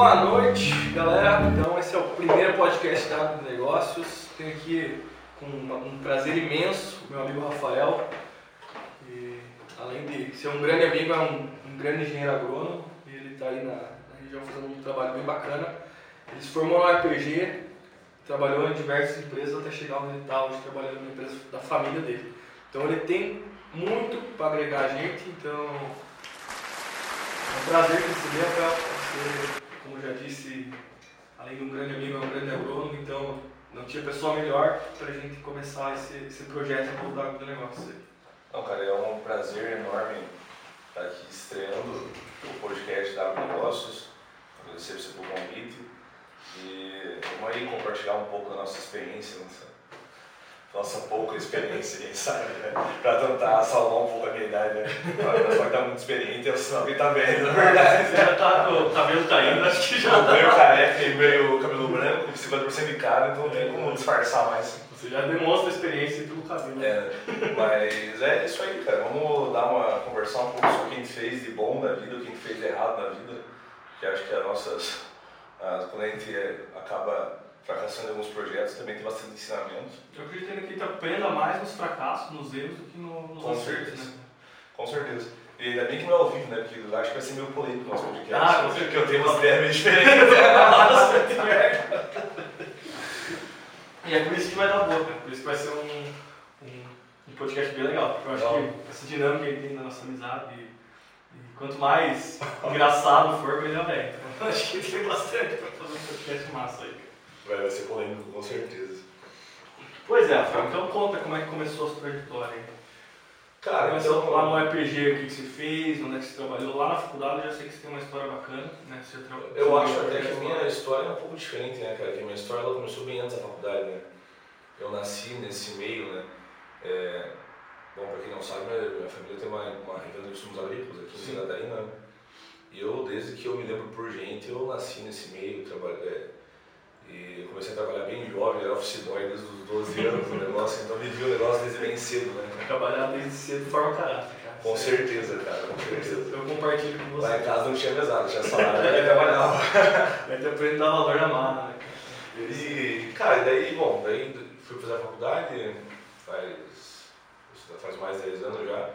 Boa noite, galera. Então, esse é o primeiro podcast da Agro Negócios. Tenho aqui com um prazer imenso meu amigo Rafael. E, além de ser um grande amigo, é um, um grande engenheiro agrônomo. E ele está aí na, na, região fazendo um trabalho bem bacana. Ele se formou no RPG, trabalhou em diversas empresas até chegar onde ele está hoje, trabalhando na empresa da família dele. Então, ele tem muito para agregar a gente. Então, é um prazer receber, Rafael. Você, como já disse, além de um grande amigo, é um grande agrônomo, então não tinha pessoa melhor para a gente começar esse, esse projeto aqui do do negócio. Não, cara, é um prazer enorme estar aqui estreando o podcast da Negócios. Agradecer você pelo convite e vamos aí compartilhar um pouco da nossa experiência nessa nossa pouca experiência, sabe, né? Pra tentar salvar um pouco a minha idade, né? A pessoa que tá muito experiente, eu sinal que tá velho, na verdade. Você já tá com o cabelo caindo, acho que já tá. Meio careca e meio cabelo branco, 50% de cara, então não tem como disfarçar mais. Você já demonstra experiência pelo cabelo. É, mas é isso aí, cara. Vamos dar uma, conversar um pouco sobre o que a gente fez de bom na vida, o que a gente fez de errado na vida. Que acho que as nossas. quando a gente acaba fracassando em alguns projetos, também tem bastante ensinamento. Eu acredito que a gente aprenda mais nos fracassos, nos erros, do que nos Com acertos, certeza. né? Com certeza. E ainda bem que não é ao vivo, né? Porque eu acho que vai ser meio polêmico o nosso podcast. Ah, porque eu tenho umas ideias meio diferentes. e é por isso que vai dar boa, cara. Por isso que vai ser um, um, um podcast bem legal. Porque eu acho Legal. que essa dinâmica que tem na nossa amizade e, e quanto mais engraçado for, melhor é. Então eu acho que tem bastante pra fazer um podcast massa aí. Vai, ser polêmico, com certeza. Pois é, Rafael, então conta como é que começou a sua trajetória. Cara, Começou então. lá no RPG, o que que você fez, onde é que você trabalhou. Lá na faculdade eu já sei que você tem uma história bacana, né? Você tra- Eu você acho até que a minha história é um pouco diferente, né, cara? Que a minha história ela começou bem antes da faculdade, né? Eu nasci nesse meio, né? É, bom, pra quem não sabe, minha, família tem uma, uma revenda de insumos agrícolas aqui Sim. em Catarina. né? E eu, desde que eu me lembro por gente, eu nasci nesse meio, trabalhei. é, e eu comecei a trabalhar bem jovem, era office boy desde os 12 anos no negócio, então vivi o negócio desde bem cedo, né? Trabalhar desde cedo de forma caráter, cara. Com certeza, cara, com certeza. Eu compartilho com você. Lá em casa não tinha mesada, tinha salário, eu trabalhava. Aprendido a dar valor na mala, né? E, cara, e daí, bom, daí fui fazer a faculdade, faz, faz mais de 10 anos já.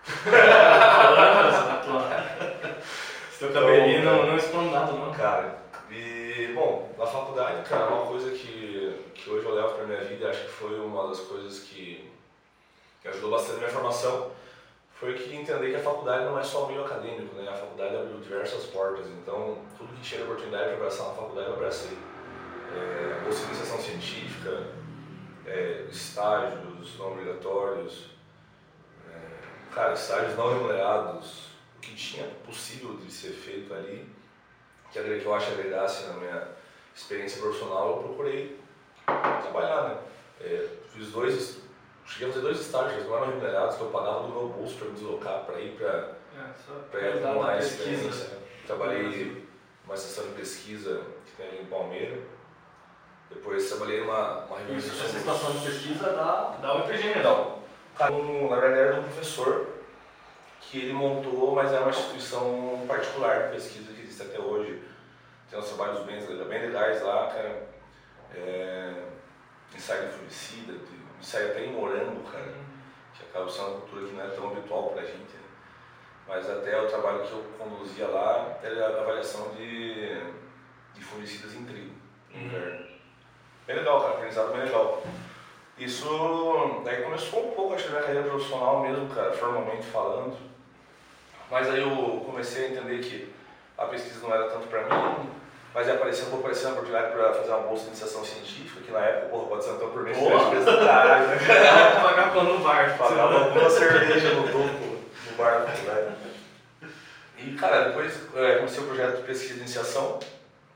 Seu cabelinho não, não expõe nada, não. Cara, bom, na faculdade, cara, uma coisa que, que hoje eu levo pra minha vida, acho que foi uma das coisas que, que ajudou bastante na minha formação, foi que entender que a faculdade não é só o meio acadêmico, né? A faculdade abriu diversas portas, então tudo que tinha oportunidade para abraçar na faculdade eu abracei. É, de iniciação científica, é, estágios não obrigatórios, é, cara, estágios não remunerados, o que tinha possível de ser feito ali, que, eu acho agregasse na minha experiência profissional, eu procurei trabalhar, né? É, fiz dois, cheguei a fazer dois estágios, eles não eram remunerados, que eu pagava do meu bolso para me deslocar, para ir para É, acumular da experiência. Trabalhei numa estação de pesquisa que tem ali em Palmeira. Depois trabalhei numa uma revista Isso, essa estação de pesquisa dá o RPG mesmo. Não. Cara, um, na verdade era um professor que ele montou, mas era uma instituição particular de pesquisa existe até hoje. Tem uns trabalhos bem, bem legais lá, cara. É, ensaio de fungicida, ensaio até em morango, cara que acaba sendo uma cultura que não é tão habitual pra gente. Né? Mas até o trabalho que eu conduzia lá era a avaliação de, de fungicidas em trigo, Uhum. inverno. Bem legal, cara, aprendizado bem legal. Isso daí começou um pouco, acho que a minha carreira profissional mesmo, cara, formalmente falando. Mas aí eu comecei a entender que a pesquisa não era tanto pra mim, mas apareceu, pouco apareceu uma oportunidade para fazer uma bolsa de iniciação científica, que na época, porra, pode ser então por mês, vezes caralho, né? pagar pano no bar. Pagava alguma cerveja no topo, no bar da faculdade. E, cara, depois é, comecei o projeto de pesquisa de iniciação,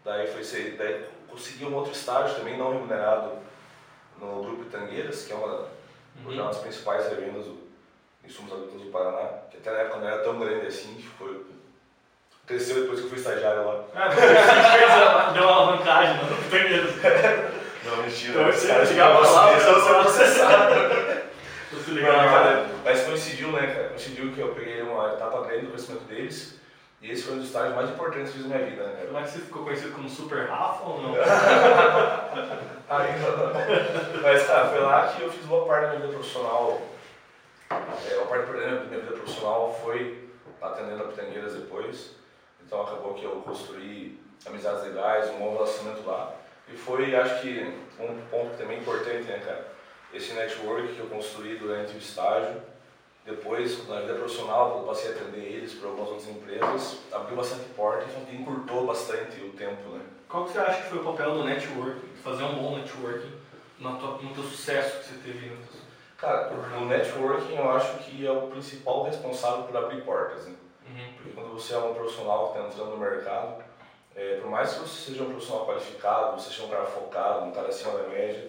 daí foi ser, daí consegui um outro estágio também não remunerado no Grupo Itangueiras, que é uma, é uma das principais revendas do insumos agrícolas do Paraná, que até na época não era tão grande assim, que foi, cresceu depois que eu fui estagiário lá. Ah, você fez a- deu uma alavancagem no primeiro. Não, mentira. Então, os caras chegava ficam lá, são processados. Você Não, cara, mas coincidiu, né, cara? Coincidiu que eu peguei uma etapa grande do crescimento deles E esse foi um dos estágios mais importantes que fiz na minha vida, né? Que você ficou conhecido como Super Rafa ou não? Ainda não. Mas, cara, foi lá que eu fiz boa parte da minha vida profissional. É, uma parte da minha vida profissional foi atendendo a Pitangueiras depois. Então acabou que eu construí amizades legais, um bom relacionamento lá. E foi, acho que, um ponto também importante, né, cara? Esse network que eu construí durante o estágio. Depois, na vida profissional, quando eu passei a atender eles para algumas outras empresas, abriu bastante portas e encurtou bastante o tempo, né? Qual que você acha que foi o papel do networking, fazer um bom networking no, tua, no teu sucesso que você teve? No teu... Cara, o networking eu acho que é o principal responsável por abrir portas, né? Uhum. Porque quando você é um profissional que está entrando no mercado, é, por mais que você seja um profissional qualificado, você seja um cara focado, um cara acima da média,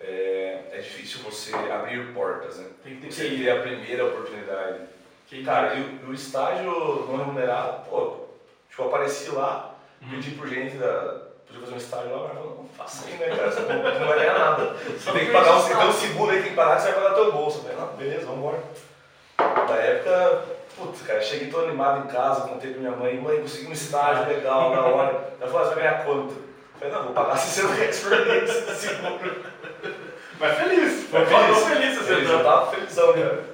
é, é difícil você abrir portas, né? Tem que ter Você ter a primeira oportunidade. Quem Cara, e o, o estágio não remunerado, pô, tipo, eu apareci lá, Uhum. pedi por gente da. Podia fazer um estágio lá, mas falou, não faça aí, né, cara? Você não, não vai ganhar nada. Você tem que pagar um, um seguro aí, tem que pagar, você vai pagar teu bolso. Eu falei, não, beleza, vambora. Na época, putz, cara, cheguei todo animado em casa, contei pra minha mãe, mãe, consegui um estágio legal, da hora. Ela falou, "Ah, você vai ganhar quanto? Eu falei, não, vou pagar 60 reais por mês, seguro. Mas feliz, Foi falou feliz você Feliz, eu entrou. tava felizão, cara.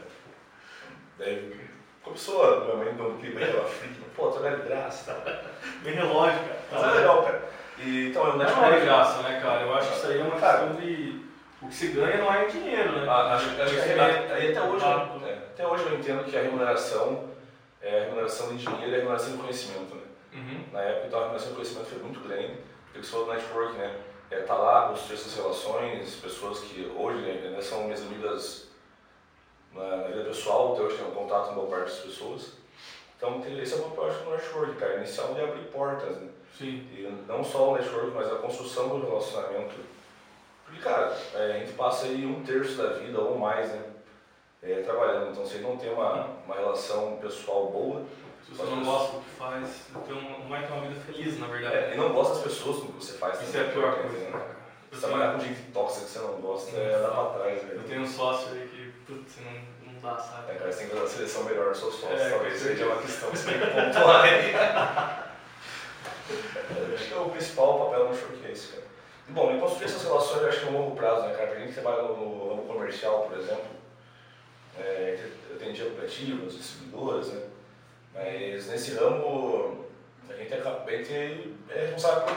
Daí começou a minha mãe um clima aí, frita, pô, trabalho de graça e tal. Bem relógio, cara. Mas é legal, cara. E, então, eu Não é de graça, né, cara? Eu acho que isso aí é uma Cara. questão de. O que se ganha não é em dinheiro, né? Acho, acho que Conhecimento. aí até hoje, é, até hoje eu entendo que a remuneração é a remuneração de dinheiro e a remuneração de conhecimento, né? Uhum. Na época, então, a remuneração de conhecimento foi muito grande, porque você falou do network, né? É, tá lá, construir essas relações, pessoas que hoje né, são minhas amigas na, na vida pessoal, até hoje tenho contato com boa parte das pessoas. Então, esse é o papel, acho, do network, cara, inicial de abrir portas, né? Sim. E não só o network, mas a construção do relacionamento. Porque, cara, é, a gente passa aí um terço da vida ou mais, né? É, trabalhando. Então, se não tem uma, uma relação pessoal boa, Se você não gosta do que faz, então não vai ter uma vida feliz, na verdade. é, e não gosta das pessoas com que você faz. Isso é a também, pior né? coisa, né? Você trabalhar com gente tóxica que você não gosta é dar pra trás, Eu velho. tenho um sócio aí que, putz, não, não dá, sabe? É, cara, você tem que fazer uma seleção melhor nos seus sócios. É, talvez seja uma questão que você tem que pontuar aí. Eu acho que é o principal papel do network é esse, cara. Bom, e construir essas relações eu acho que é um longo prazo, né, cara? Pra gente que trabalha no, no ramo comercial, por exemplo, é, eu atendia cooperativas, distribuidoras, né? Mas nesse ramo, a gente, acaba, a gente é responsável por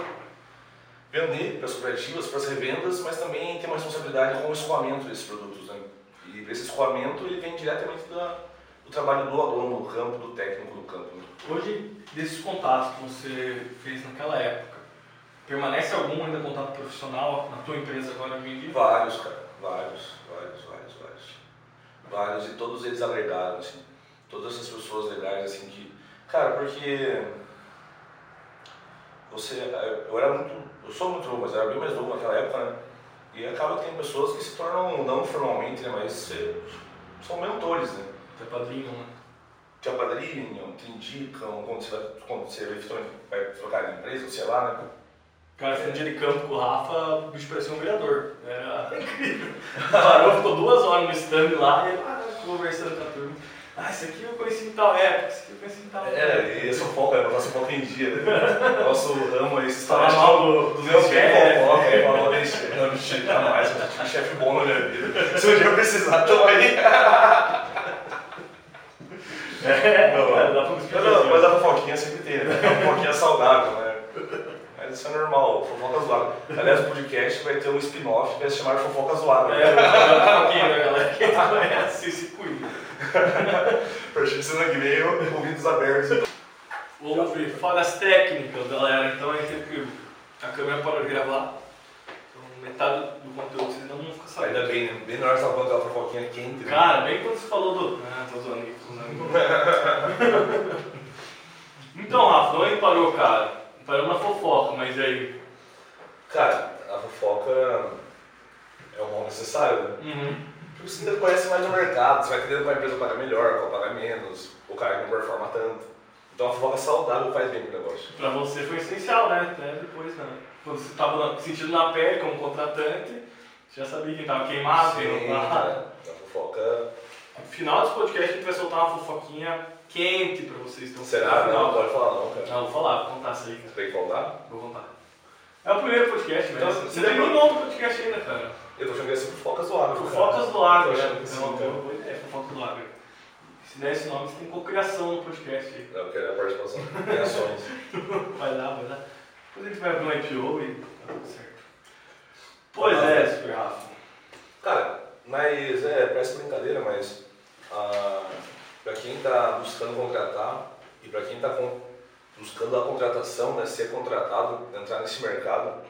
vender para as cooperativas, para as revendas, mas também tem uma responsabilidade com o escoamento desses produtos, né? E esse escoamento ele vem diretamente da, do trabalho do aluno, do campo, do técnico do campo. Né? Hoje, desses contatos que você fez naquela época, permanece algum ainda contato profissional na tua empresa agora em? Vários, cara, vários, vários. Vários, e todos eles agregaram, assim. Todas essas pessoas legais, assim, que... Cara, porque... Você... Eu era muito... Eu sou muito novo, mas eu era bem mais novo naquela época, né? E acaba que tem pessoas que se tornam, não formalmente, né? Mas eh, são mentores, né? Teu padrinho, né? te apadrinham, te indicam, quando você vai, quando você vai trocar de empresa, sei lá, né? Cara, um dia de campo com o Rafa, o bicho parecia um vereador. Era incrível. Parou, ficou duas horas no stand lá e ele ah, conversando com a turma. Ah, isso aqui eu conheci em tal época, isso aqui eu conheci em tal época. É, e essa fofoca, é botar fofoca em dia, né? Nosso ramo aí, se Falar mal do, Não meus tem chefes. fofoca, aí fala, deixa, não, mentira, jamais, eu tive um chefe bom na minha vida. Se um dia eu precisar, tamo aí. É, Não, cara, dá pra. Não, não, mas a fofoquinha sempre tem, né? A fofoquinha saudável, né? Isso é normal, fofoca zoada. Aliás, o podcast vai ter um spin-off que vai se chamar Fofoca Zoada. É, um pouquinho, né, galera? Quem não conhece, se cuida. Pra gente ser que ouvidos abertos. Ver falhas técnicas, galera. Então aí sempre a câmera parou de gravar. Então metade do conteúdo vocês não vão ficar sabendo. Ainda bem, né? Bem na hora que você falando aquela fofoquinha quente. né? Cara, bem quando você falou do. Ah, tô zoando aqui, tô zoando. então, Rafa, onde parou, cara? Parou na fofoca, mas e aí? Cara, a fofoca é um mal necessário, né? Uhum. Porque você conhece mais o mercado, você vai entendendo qual empresa paga melhor, qual paga menos, o cara que não performa tanto. Então a fofoca saudável faz bem pro negócio. Pra você foi essencial, né? Até depois, né? Quando você tava sentindo na pele como contratante, você já sabia quem tava queimado, quem não tava. A fofoca No final desse podcast a gente vai soltar uma fofoquinha quente pra vocês. Então, Será? Não, final- pode falar não, cara. Não, vou falar, vou contar isso aí, cara. Tem que contar? Vou contar. É o primeiro podcast, né? Então, Você você não tem nem nome do podcast ainda, cara. Eu tô achando que ser fofocas do agro. Fofocas do Agro, né? É uma boa ideia, Fofocas do Agro. Se der esse nome, você tem cocriação no podcast aí. Não, eu quero a participação. Tem ações. Vai dar, vai dar. Depois a gente vai abrir um IPO e tá tudo certo. Pois é, Super Rafa. Cara, mas é, parece brincadeira, mas ah, para quem está buscando contratar e para quem está buscando a contratação, né, ser contratado, entrar nesse mercado,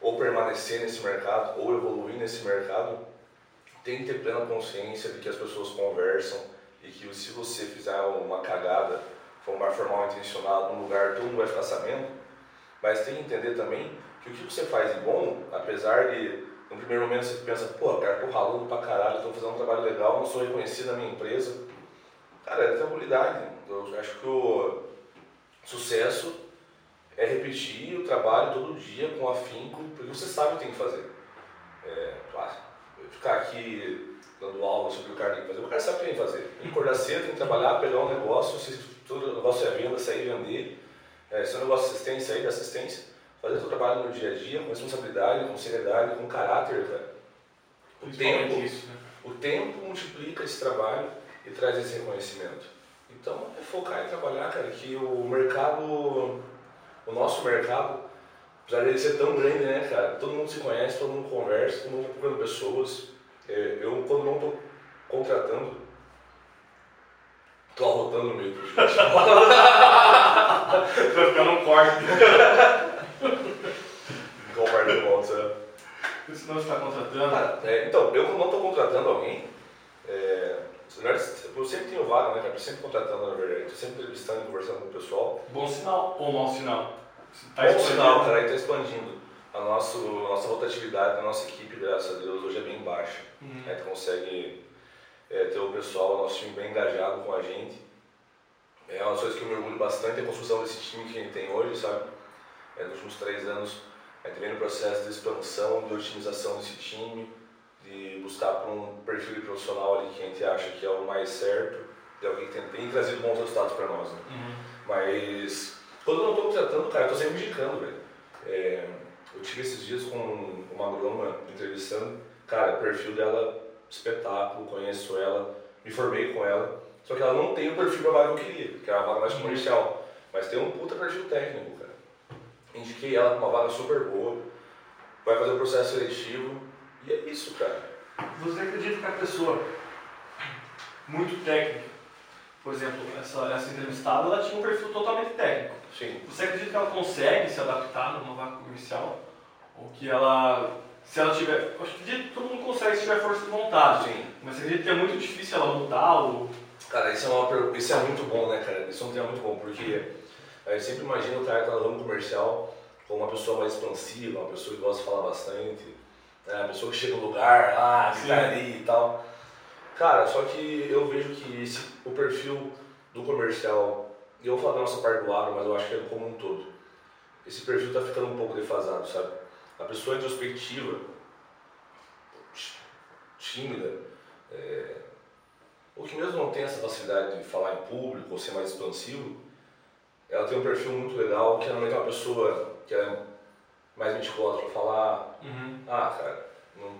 ou permanecer nesse mercado, ou evoluir nesse mercado, tem que ter plena consciência de que as pessoas conversam e que se você fizer uma cagada, for uma forma mal intencionada num lugar, todo mundo vai ficar sabendo, mas tem que entender também que o que você faz de bom, apesar de no primeiro momento você pensa, pô, cara, tô ralando pra caralho, tô fazendo um trabalho legal, não sou reconhecido na minha empresa. Cara, é tranquilidade. Eu acho que o sucesso é repetir o trabalho todo dia com afinco, porque você sabe o que tem que fazer. É, claro, ficar aqui dando aula sobre o cara tem que fazer, o cara sabe o que tem que fazer. Tem que acordar cedo, tem que trabalhar, pegar um negócio, se todo negócio é venda, sair e vender. É, se é um negócio de assistência, sair da assistência fazer o seu trabalho no dia a dia com responsabilidade, com seriedade, com caráter, cara. O tempo, isso, né? o tempo multiplica esse trabalho e traz esse reconhecimento. Então, é focar em trabalhar, cara, que o mercado, o nosso mercado, apesar de ele ser tão grande, né, cara, todo mundo se conhece, todo mundo conversa, todo mundo está procurando pessoas. É, Eu, quando não estou contratando, estou arrotando podcast. Vai ficar num corte. Igual o par de volta, sabe? Senão você está contratando. Cara, é, então, eu quando não estou contratando alguém, eu sempre tenho vaga, né, cara? Eu sempre contratando, na verdade. Sempre entrevistando, conversando com o pessoal. Bom sinal ou mau sinal? Tá Bom sinal, cara, está expandindo. A, nosso, a nossa rotatividade da nossa equipe, graças a Deus, hoje é bem baixa. Uhum. A gente consegue é, ter o pessoal, o nosso time bem engajado com a gente. É uma das coisas que eu me orgulho bastante, é a construção desse time que a gente tem hoje, sabe? É, nos últimos três anos, a gente vem no processo de expansão, de otimização desse time, buscar por um perfil de profissional ali que a gente acha que é o mais certo, de alguém que tem, tem trazido bons resultados para nós, né? Uhum. Mas quando eu não estou tratando, cara, eu estou sempre indicando, velho. É, eu tive esses dias com uma agrônoma entrevistando, cara, perfil dela, espetáculo, conheço ela, me formei com ela, só que ela não tem o perfil da vaga que eu queria, que era uma vaga mais comercial, mas tem um puta perfil técnico, cara. Indiquei ela para uma vaga super boa, vai fazer o processo seletivo, e é isso, cara. Você acredita que a pessoa muito técnica, por exemplo, essa, essa entrevistada, ela tinha um perfil totalmente técnico. Sim. Você acredita que ela consegue se adaptar numa vaga comercial? Ou que ela, se ela tiver, eu acredito que todo mundo consegue se tiver força de vontade. Sim. Mas você acredita que é muito difícil ela mudar ou... Cara, isso é, uma, isso é muito bom, né, cara? Isso é um tema muito bom, porque a gente sempre imagina o cara que tá no ramo comercial como uma pessoa mais expansiva, uma pessoa que gosta de falar bastante, né? uma pessoa que chega no lugar, ah, gritaria e tal. Cara, só que eu vejo que esse, o perfil do comercial, e eu vou falar da nossa parte do agro, mas eu acho que é como um todo, esse perfil tá ficando um pouco defasado, sabe? A pessoa introspectiva, tímida, é, ou que mesmo não tem essa facilidade de falar em público ou ser mais expansivo, ela tem um perfil muito legal, que normalmente é uma pessoa que é mais meticulosa para falar, Uhum. ah, cara, não,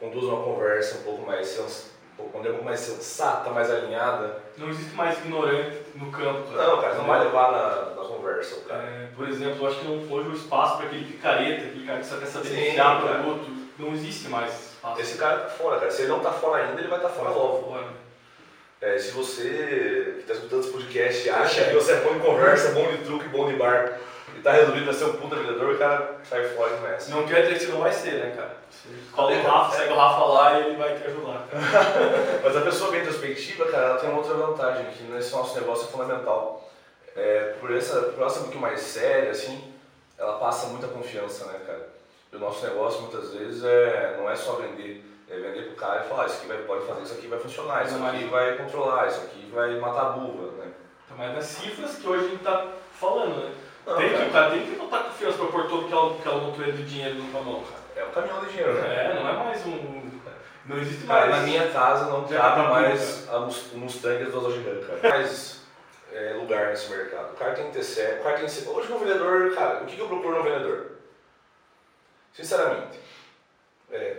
conduz uma conversa um pouco mais sens, um pouco, mais sensata, mais alinhada. Não existe mais ignorante no campo. Não, cara, você não vai levar na, na conversa, o cara. É, por exemplo, eu acho que não hoje o espaço para aquele picareta, aquele cara que só quer saber Sim, iniciar cara. produto, não existe mais espaço. Esse cara tá fora, cara. Se ele não tá fora ainda, ele vai estar tá fora logo. Fora. É, se você que está escutando esse podcast acha que você é bom de conversa, bom de truque, bom de bar e tá resolvido pra ser um puta vendedor, o cara sai fora e começa. Não quer dizer que não vai ser, né, cara? Cola o Rafa, segue o Rafa lá e ele vai te ajudar. Mas a pessoa bem introspectiva, cara, ela tem uma outra vantagem, que nesse nosso negócio é fundamental. É, por essa, ser um pouquinho mais séria, assim, ela passa muita confiança, né, cara? E o nosso negócio, muitas vezes, é, não é só vender. É vender pro cara e falar, ah, isso aqui vai, pode fazer, isso aqui vai funcionar, isso aqui vai controlar, isso aqui vai matar a buva, né? Então, mas das cifras que hoje a gente tá falando, né? Não, tem que, cara. o cara tem que botar confiança pra pôr todo que ela, que ela não de dinheiro na tua mão, cara. É um caminhão de dinheiro, né? É, não é mais um. Não existe Cara, mais. na minha casa não Já cabe tá mais a Mus- o Mustang e as duas cara. Mais é, lugar nesse mercado. O cara tem que ter sério. O cara tem que ser. Hoje no vendedor, cara, o que, que eu procuro no vendedor? Sinceramente. É,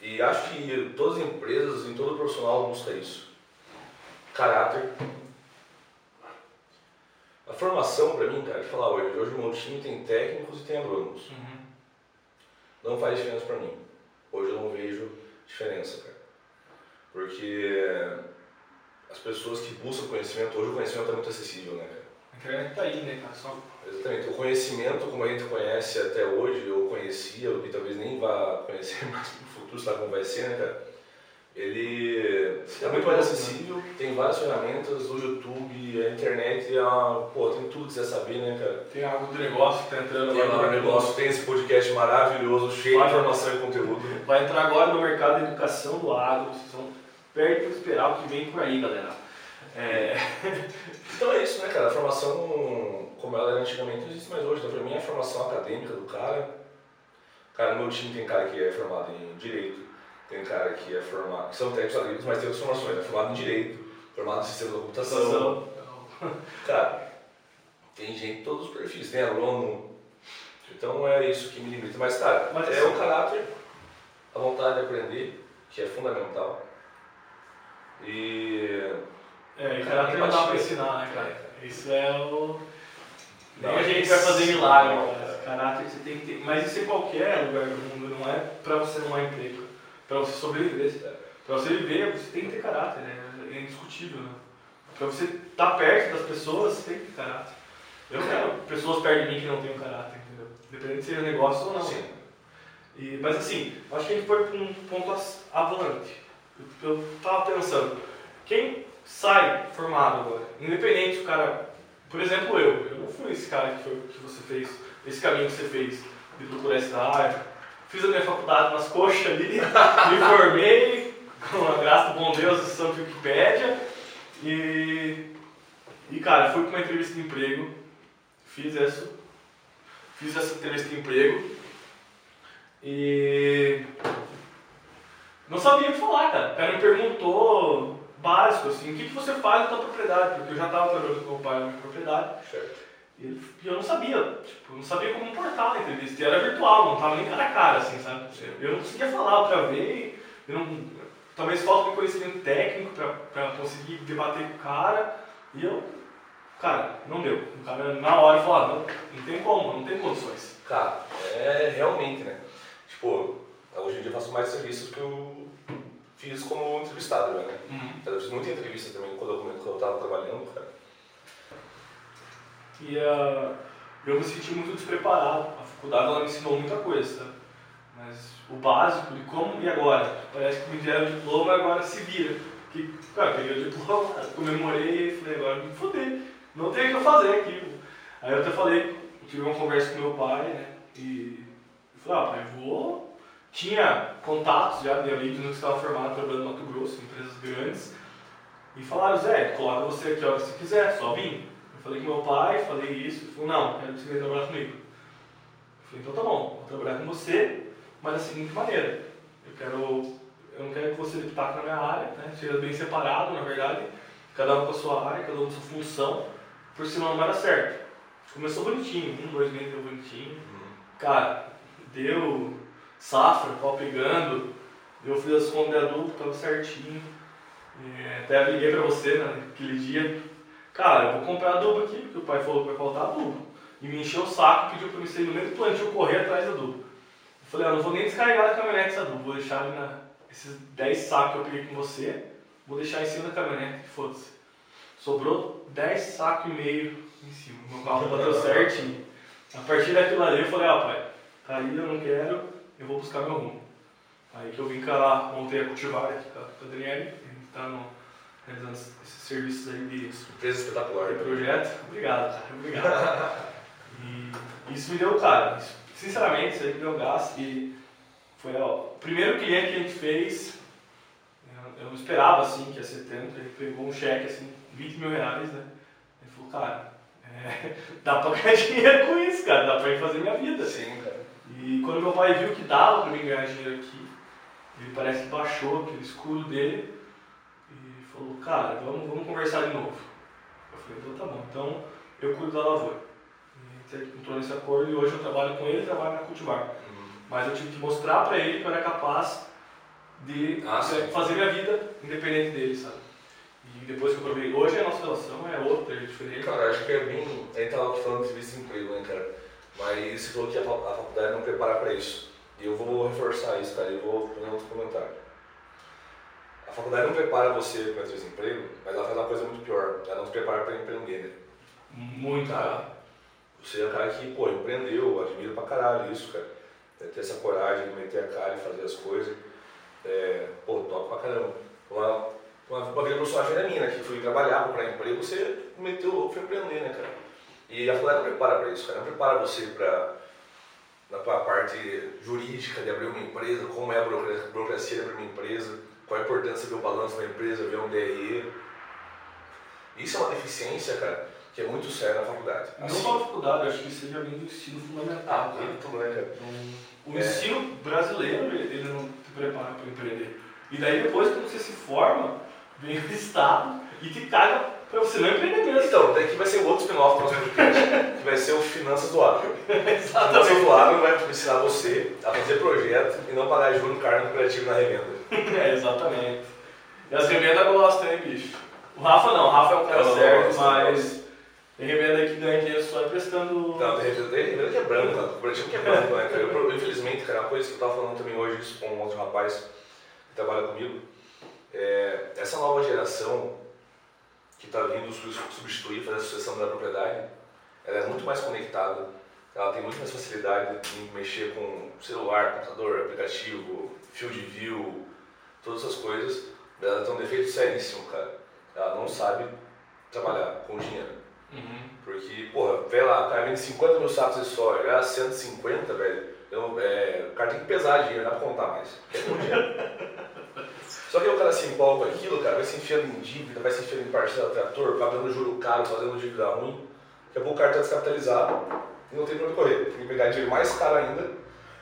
e acho que todas as empresas, em todo profissional, busca isso. Caráter. A formação, pra mim, cara, de falar hoje, hoje o meu time tem técnicos e tem agrônomos. Uhum. Não faz diferença pra mim. Hoje eu não vejo diferença, cara. Porque as pessoas que buscam conhecimento, hoje o conhecimento é muito acessível, né, cara? A internet tá aí, né, cara? Só... Exatamente. O conhecimento, como a gente conhece até hoje, ou conhecia, e talvez nem vá conhecer mais no futuro, sabe como vai ser, né, cara? Ele é muito mais acessível, tem várias ferramentas, o YouTube, a internet, uma, pô, tem tudo que você saber, né, cara? Tem algo do negócio que tá entrando Tem agora no negócio, tem esse podcast maravilhoso, cheio de informação e conteúdo. Vai entrar agora no mercado de educação do agro. Vocês vão perto de esperar o que vem por aí, galera. É... Então é isso, né, cara? A formação, como ela era antigamente, não existe mais hoje. Então, pra mim, a formação acadêmica do cara. Cara, no meu time tem cara que é formado em Direito, tem cara que é formado. que são técnicos agrícolas, mas tem outras formações, é formado em Direito, formado em Sistema da Computação. Cara, tem gente de todos os perfis, tem agrônomo. Então é isso que me limita. Mas, cara, Mas, é assim, o caráter, a vontade de aprender, que é fundamental. E. É, e caráter não dá pra ensinar, né, cara? Isso é o. Nem a gente vai fazer milagre, não, cara. Caráter que você tem que ter. Mas isso em qualquer lugar do mundo, não é pra você não é emprego. Pra você sobreviver. Pra você viver, você tem que ter caráter, né? É indiscutível, né? Pra você estar perto das pessoas, você tem que ter caráter. Eu não quero pessoas perto de mim que não tenham caráter, entendeu? Independente se seja negócio ou não. Sim. E, mas assim, acho que a gente foi para um ponto avante. Eu, eu tava pensando, quem sai formado agora, independente do cara, por exemplo eu, eu não fui esse cara que, foi, que você fez, esse caminho que você fez de procurar essa área, fiz a minha faculdade nas coxas ali, me formei, com a graça do bom Deus, do Santo Wikipédia, e, e cara, fui para uma entrevista de emprego, fiz essa, fiz essa entrevista de emprego, e não sabia o que falar, cara. O cara me perguntou básico, assim, o que, que você faz na tua propriedade? Porque eu já estava trabalhando com meu pai na minha propriedade. Certo. E eu não sabia, tipo, eu não sabia como portar na entrevista. E era virtual, não tava nem cara a cara, assim, sabe? Eu não conseguia falar pra ver, eu não, talvez falta de conhecimento técnico pra, pra conseguir debater com o cara. E eu, cara, não deu. O cara na hora falou, ah, não, não tem como, não tem condições. Cara, é realmente, né? Tipo, hoje em dia eu faço mais serviços que eu fiz como entrevistado, né? Uhum. Eu fiz muita entrevista também quando eu, quando eu tava trabalhando, cara. E ah, eu me senti muito despreparado. A faculdade ela me ensinou muita coisa, sabe? Mas o básico de como e agora? Parece que me deram o diploma e agora se vira. Que, cara, peguei o diploma, comemorei e falei, agora me foder. Não tem o que eu fazer aqui. Aí eu até falei, tive uma conversa com meu pai, né? E eu falei, ah, pai, vou. Tinha contatos já de amigos que estavam formados trabalhando no Mato Grosso, em empresas grandes. E falaram, Zé, coloca você aqui a hora que você quiser, só vim. Eu falei com meu pai, falei isso, ele falou, não, quero que você venha trabalhar comigo. Eu falei, então tá bom, vou trabalhar com você, mas da seguinte maneira. Eu quero. Eu não quero que você destaque na minha área, né? Seja bem separado, na verdade, cada um com a sua área, cada um com a sua função, por senão não vai dar certo. Começou bonitinho, um, dois meses deu bonitinho. Cara, deu safra, pau pegando, eu fiz as contas de adulto, tava certinho. É, até liguei pra você né, naquele dia. Cara, eu vou comprar adubo aqui, porque o pai falou que vai faltar adubo. E me encheu o saco, pediu pra eu sair no meio do plantio correr atrás do adubo. Eu falei, ah, não vou nem descarregar da caminhonete esse adubo, vou deixar na, esses 10 sacos que eu peguei com você, vou deixar em cima da caminhonete, foda-se. Sobrou 10 sacos e meio em cima. Meu carro bateu certinho. A partir daquilo ali eu falei, ah pai, tá aí, eu não quero, eu vou buscar meu rumo. Aí que eu vim cá, montei a cultivar aqui com a Daniele, tá no, realizando esses serviços aí de Empresa espetacular. de né? projeto. Obrigado, cara, obrigado. e isso me deu, cara, isso- sinceramente, isso aí me deu gás e foi ó, o primeiro cliente que a gente fez, eu, não esperava assim que ia ser tanto, ele pegou um cheque assim, 20 mil reais, né? Ele falou, cara, é, dá pra ganhar dinheiro com isso, cara, dá pra ir fazer minha vida. Sim, cara. E quando meu pai viu que dava pra mim ganhar dinheiro aqui, Ele parece que baixou aquele escudo dele falou, cara, vamos, vamos conversar de novo. Eu falei, então tá bom, então eu cuido da lavoura. E gente entrou nesse acordo e hoje eu trabalho com ele e trabalho na cultivar. Uhum. Mas eu tive que mostrar pra ele que eu era capaz de Ah, fazer minha vida independente dele, sabe? E depois que eu provei, hoje a nossa relação é outra, é diferente. Cara, acho que é bem. A gente tava falando de entrevista de emprego, né, cara? Mas você falou que a fa- a faculdade não prepara pra isso. E eu vou reforçar isso, cara. Eu vou fazer outro comentário. A faculdade não prepara você para entrevista de emprego, mas ela faz uma coisa muito pior. Ela não te prepara para empreender, né? Muito, cara. Você é um cara que, pô, empreendeu, admiro pra caralho isso, cara. É ter essa coragem de meter a cara e fazer as coisas. É, pô, top pra caramba. Uma, uma, uma vida profissional era minha, né? Que fui trabalhar, procurar emprego, você meteu o louco foi empreender, né, cara? E a faculdade não prepara pra isso, cara. Não prepara você pra, na parte jurídica de abrir uma empresa, como é a burocracia de abrir uma empresa, qual a importância de ver o balanço da empresa, ver um DRE. Isso é uma deficiência, cara, que é muito séria na faculdade. Não só a faculdade, eu acho que já vem do ensino fundamental. Ah, muito, né, cara? O É. ensino brasileiro, ele ele não te prepara para empreender. E daí depois, quando você se forma, vem o Estado e te caga para você não empreender mesmo. Então, daqui vai ser outro spin-off do nosso podcast, que vai ser o Finanças do. Finanças Exatamente. do Agro vai ensinar você a fazer projeto e não pagar juros no cargo cooperativo na revenda. É, exatamente. E as remendas gostam, hein, bicho? O Rafa não, o Rafa é um cara certo, mas tem remenda que ganha dinheiro só emprestando. Não, tem revenda, tem revenda que é branco, cara. Cooperativo que é branco, né, cara? Eu, infelizmente, cara, uma coisa que eu tava falando também hoje isso com um outro rapaz que trabalha comigo, é, essa nova geração que está vindo su- substituir, fazer a sucessão da propriedade, ela é muito mais conectada, ela tem muito mais facilidade em mexer com celular, computador, aplicativo, field view, todas essas coisas. Ela tem um defeito seríssimo, cara. Ela não sabe trabalhar com dinheiro. Uhum. Porque, porra, vê lá, o cara vende 50 mil sacos de soja, ah, 150, velho. Eu, é, o cara tem que pesar dinheiro, não dá pra contar mais. É muito dinheiro. Só que aí o cara se empolga com aquilo, cara, vai se enfiando em dívida, vai se enfiando em parcela trator, pagando juro caro, fazendo dívida ruim. Daqui a pouco o cara tá descapitalizado e não tem pra onde correr. Tem que pegar dinheiro mais caro ainda,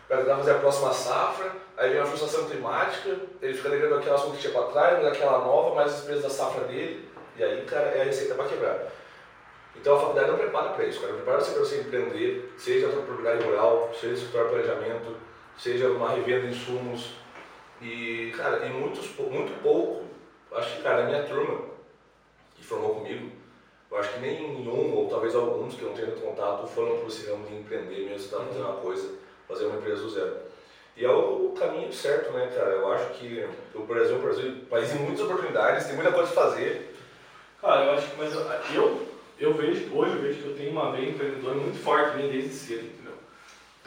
vai tentar fazer a próxima safra, aí vem uma frustração climática, ele fica devendo aquela assunto que tinha pra trás, mas aquela nova, mais as despesas da safra dele, e aí, cara, é a receita pra quebrar. Então a faculdade não prepara para isso, cara. Prepara você para você empreender, seja na sua propriedade rural, seja no escritório planejamento, seja numa revenda de insumos. E, cara, e muitos, muito pouco, acho que, cara, a minha turma que formou comigo, eu acho que nenhum, ou talvez alguns que eu não tenho contato, foram para esse ramo de empreender mesmo, tá fazendo uma coisa, fazer uma empresa do zero. E é o caminho certo, né, cara? Eu acho que o Brasil é um Brasil, país de muitas oportunidades, tem muita coisa a fazer. Cara, eu acho que, mas eu, eu, vejo, hoje eu vejo que eu tenho uma veia empreendedora muito forte, desde cedo?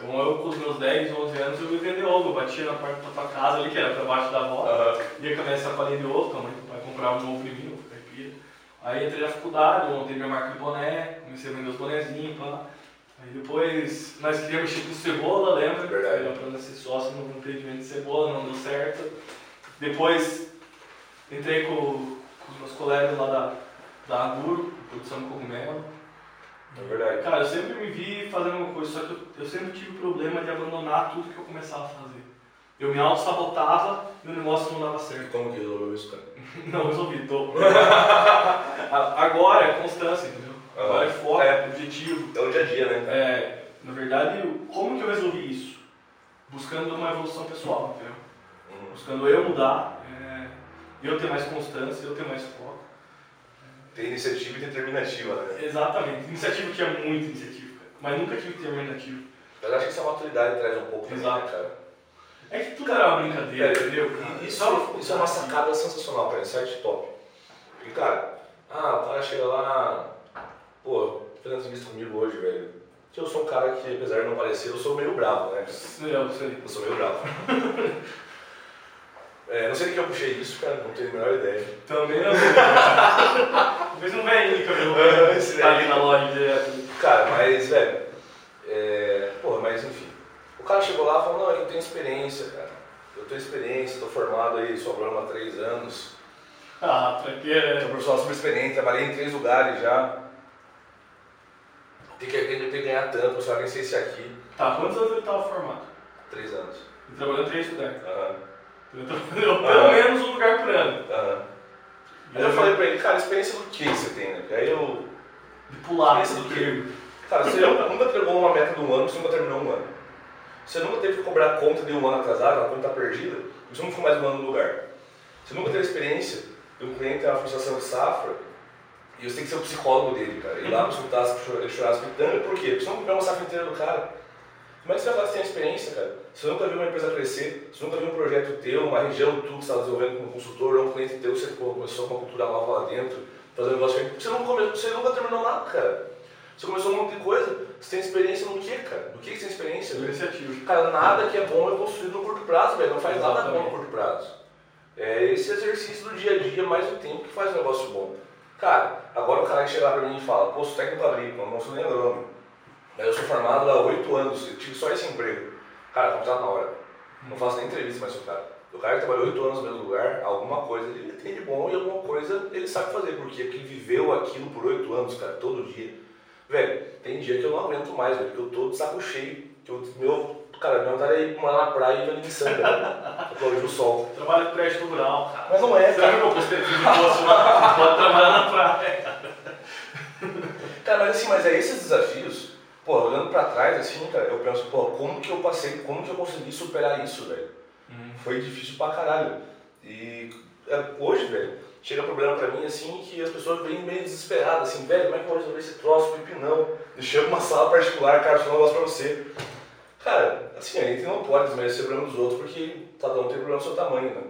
Então eu com os meus 10, 11 anos eu ia vender ovo, eu batia na porta da tua casa ali, que era pra baixo da avó, Aham. ia com a minha sacolinha de ovo, tua mãe vai comprar um ovo em mim, ovo caipira. Aí entrei na faculdade, montei minha marca de boné, comecei a vender os bonezinhos, pá. Aí depois nós queríamos mexer com cebola, lembra? Verdade. Era pra ser sócio no empreendimento de cebola, não deu certo. Depois entrei com, com os meus colegas lá da, da Aguro, produção de cogumelo. É verdade. Cara, eu sempre me vi fazendo uma coisa, só que eu, eu sempre tive o problema de abandonar tudo que eu começava a fazer. Eu me auto-sabotava e o negócio não dava certo. Como que resolveu isso, cara? Não, resolvi, tô. Agora é constância, entendeu? Agora é foco, É. objetivo. É o dia a dia, né? É, na verdade, como que eu resolvi isso? Buscando uma evolução pessoal, entendeu? Uhum. Buscando eu mudar, é, eu ter mais constância, eu ter mais foco. Tem iniciativa e determinativa, né? Exatamente. Iniciativa tinha muita iniciativa, cara. Mas nunca tive determinativo. Mas acho que essa maturidade traz um pouco também, Exato. né, cara? É que tudo era uma brincadeira, É, entendeu? E Isso, é- isso é uma sacada sensacional, cara. Insight top. Porque, cara, ah, o cara chega lá, pô, fazendo entrevista comigo hoje, velho. Que eu sou um cara que, apesar de não parecer, eu sou meio bravo, né? cara? Eu sei. Eu sou meio bravo. É, não sei de que eu puxei isso, cara, não tenho a menor ideia. Também não. Talvez eu Ah, esse vi tá ali na loja direto. Cara, mas, velho, é... porra, mas enfim. O cara chegou lá e falou, não, eu tenho experiência, cara. Eu tenho experiência, tô formado aí, sobrando há três anos. Ah, pra quê? Sou um profissional super experiente, trabalhei em três lugares já. Tem que, tem que ganhar tanto, vai vencer esse aqui. Tá, quantos anos ele tava formado? Três anos. Ele trabalhou em três lugares. Aham. Pelo menos um lugar por ano. Aham. Aí eu falei pra ele, cara, experiência do que você tem, né? Aí eu. De pular Experiência do do quê? Cara, você nunca entregou uma meta de um ano, você nunca terminou um ano. Você nunca teve que cobrar a conta de um ano atrasado, a conta tá perdida, e você não ficou mais um ano no lugar. Você nunca teve experiência de um cliente ter uma frustração de safra, e você tem que ser o psicólogo dele, cara. Ir lá consultar, ele chorar as pitangas, por quê? Porque você não comprou uma safra inteira do cara. Como é que você vai falar que tem experiência, cara? Você nunca viu uma empresa crescer, você nunca viu um projeto teu, uma região tu que você está desenvolvendo como consultor, ou um cliente teu, você começou com uma cultura nova lá dentro, fazendo um negócio diferente. Você, não come, você nunca terminou nada, cara. Você começou um monte de coisa, você tem experiência no quê, cara? No que você tem experiência? Iniciativa. Cara, nada que é bom é construído no curto prazo, velho. Não faz nada bom no Exatamente. curto prazo. É esse exercício do dia a dia mais o tempo que faz um negócio bom. Cara, agora o cara que chegar pra mim e fala, pô, sou técnico agrícola, não sou nem agrônomo. Eu sou formado há oito anos, eu tive só esse emprego. Cara, contrato na hora. Não faço nem entrevista mais com o cara. O cara que trabalhou oito anos no mesmo lugar, alguma coisa ele tem de bom e alguma coisa ele sabe fazer, porque ele viveu aquilo por oito anos, cara, todo dia. Velho, tem dia que eu não aguento mais, velho, porque eu tô de saco cheio. Que eu, meu, cara, minha vontade é ir morar na praia e ver em Santa, velho. Aplaudir o sol. Trabalho com crédito rural, cara. Mas não é, Será cara. que eu fosse uma... Pode trabalhar na praia. Cara, mas assim, mas é esses desafios, pô, olhando pra trás, assim, cara, eu penso, pô, como que eu passei, como que eu consegui superar isso, velho? Foi difícil pra caralho. E é, hoje, velho, chega problema pra mim, assim, que as pessoas vêm meio desesperadas, assim, velho, como é que eu vou resolver esse troço, pipinão? Chega uma sala particular, cara, falar um negócio pra você. Cara, assim, a gente não pode desmerecer o problema dos outros, porque cada um tem problema do seu tamanho, né?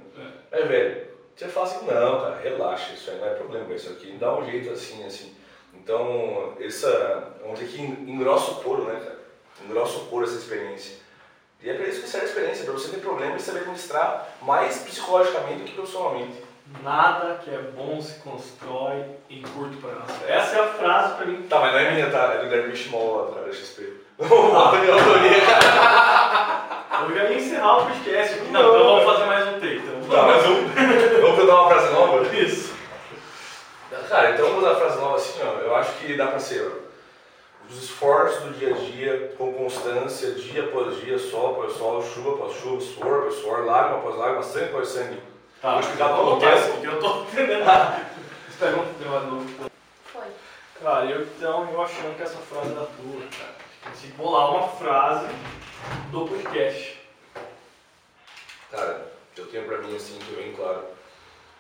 Mas, velho, você fala assim, não, cara, relaxa, isso aí não é problema, isso aqui dá um jeito assim, assim. Então, essa, vamos dizer que engrossa o couro, né, cara? Engrossa o couro essa experiência. E é pra isso que serve a experiência, pra você ter problema e saber administrar mais psicologicamente do que profissionalmente. Nada que é bom se constrói em curto prazo. Essa é a frase pra mim. Tá, mas não é minha, tá? É do Guilherme Schmoll, cara, da XP. Eu adorei, cara. Eu já ia encerrar o podcast aqui. Não, então vamos fazer mais um take. Então. Tá, mas vamos, vamos tentar uma frase nova? Isso. Cara, então vamos usar a frase nova assim, ó. Eu acho que dá pra ser ó, os esforços do dia a dia, com constância, dia após dia, sol após sol, chuva após chuva, suor após suor, lágrima após lágrima, sangue após sangue. Tá, Vou explicar pra eu vocês. porque eu tô entendendo. Espera, vamos ter mais novo. Foi. Cara, eu então, eu achando que essa frase era tua, cara. Acho que que bolar uma frase do podcast. Cara, eu tenho pra mim assim, que é bem claro,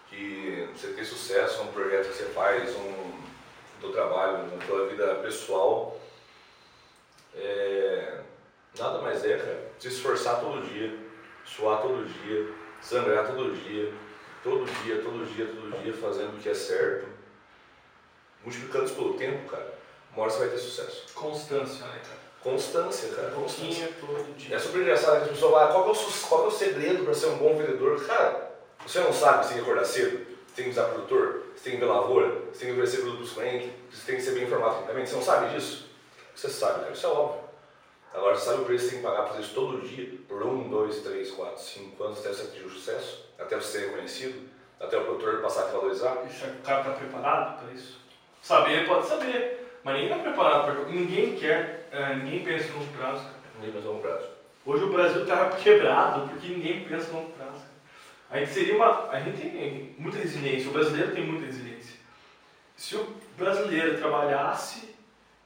que você ter sucesso num projeto que você faz, um, no teu trabalho, na tua vida pessoal, é, nada mais é, cara, se esforçar todo dia, suar todo dia, sangrar todo dia, todo dia, todo dia, todo dia, fazendo o que é certo, multiplicando isso pelo tempo, cara, uma hora você vai ter sucesso. Constância, né, cara? Constância, cara, constância. Todo dia. É super engraçado que as pessoas falam, ah, qual, é o, qual é o segredo para ser um bom vendedor? Cara, você não sabe que você tem que acordar cedo, você tem que usar produtor, você tem que ver lavoura, você tem que oferecer produto para os clientes, você tem que ser bem informado tecnicamente. Você não sabe disso? Você sabe, cara, isso é óbvio. Agora, você sabe o preço que você tem que pagar para fazer isso todo dia, por um, dois, três, quatro, cinco anos, até você atingir o sucesso, até você ser reconhecido, até o produtor passar a te valorizar? Isso, o cara tá preparado pra isso? Saber pode saber, mas ninguém tá preparado pra Ninguém quer, é, ninguém pensa no longo prazo, cara. Nem mais longo prazo. Hoje o Brasil tá quebrado porque ninguém pensa no longo prazo. A gente seria uma. A gente tem muita resiliência, o brasileiro tem muita resiliência. Se o brasileiro trabalhasse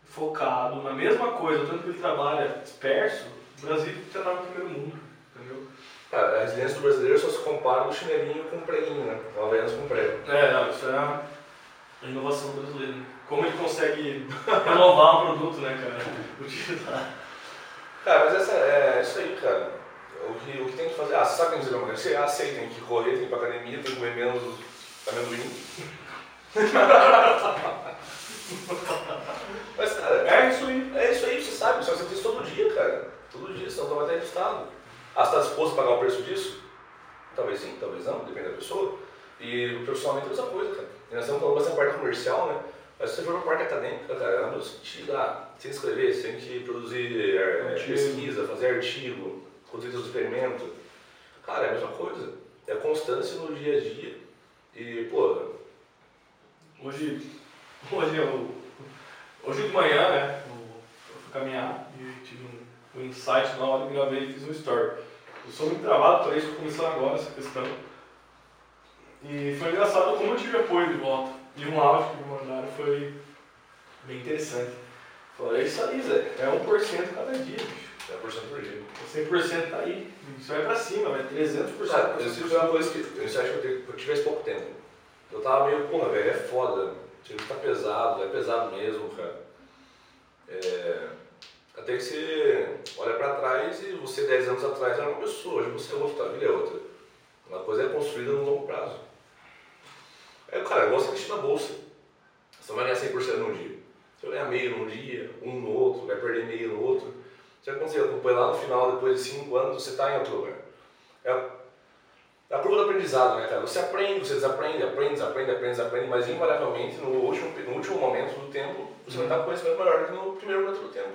focado na mesma coisa, o tanto que ele trabalha disperso, o Brasil estará no primeiro mundo, entendeu? Cara, a resiliência do brasileiro só se compara do chinelinho com o preguinho, né? O Havaianas com prego. É, não, isso é a inovação brasileira. né? Como ele consegue renovar um produto, né, cara? Utilizar. Cara, mas essa, é isso aí, cara. O que, o que tem que fazer? Ah, sabe que tem que emagrecer? Ah, sei, tem que correr, tem que ir pra academia, tem que comer menos amendoim. mas, cara, É isso aí. é isso aí, você sabe, você faz isso todo dia, cara. Todo dia, senão você vai ter resultado. Ah, você está disposto a pagar o preço disso? Talvez sim, talvez não, depende da pessoa. E profissionalmente é a mesma coisa, cara. E nós estamos falando bastante parte comercial, né? Mas se você for pra parte acadêmica, cara, é meu sentido, ah, você tem que escrever, você tem que produzir é, pesquisa, fazer artigo, conduzir seus experimentos. Cara, é a mesma coisa. É constância no dia a dia. E, pô, Hoje, hoje eu, hoje de manhã, né, eu, fui caminhar e tive um, insight na hora que gravei e fiz um story. Eu sou muito travado, por isso começando agora essa questão. E foi engraçado como eu tive apoio de volta. E um áudio que me mandaram foi bem interessante. Falei, é isso aí, Zé. É 1% cada dia, bicho. É por cento dia. 100% tá aí. Isso vai pra cima, vai 300%. Cara, isso foi uma coisa que eu acho que eu, tenho, eu tivesse pouco tempo. Eu tava meio, porra, velho, é foda. Tipo, tá pesado, é pesado mesmo, cara. É, até que você olha pra trás e você 10 anos atrás era uma pessoa, hoje você é outra, a vida é outra. Uma coisa é construída no longo prazo. É, cara, igual você investir na bolsa. Você não vai ganhar 100% num dia. Você vai ganhar meio num dia, um no outro, vai perder meio no outro. Você vai conseguir acompanhar lá no final, depois de 5 anos, você está em outro lugar. É a, é a curva do aprendizado, né, cara? Você aprende, você desaprende, aprende, desaprende, aprende, desaprende, mas invariavelmente, no último, no último momento do tempo, você vai estar com conhecimento maior do que no primeiro momento do tempo.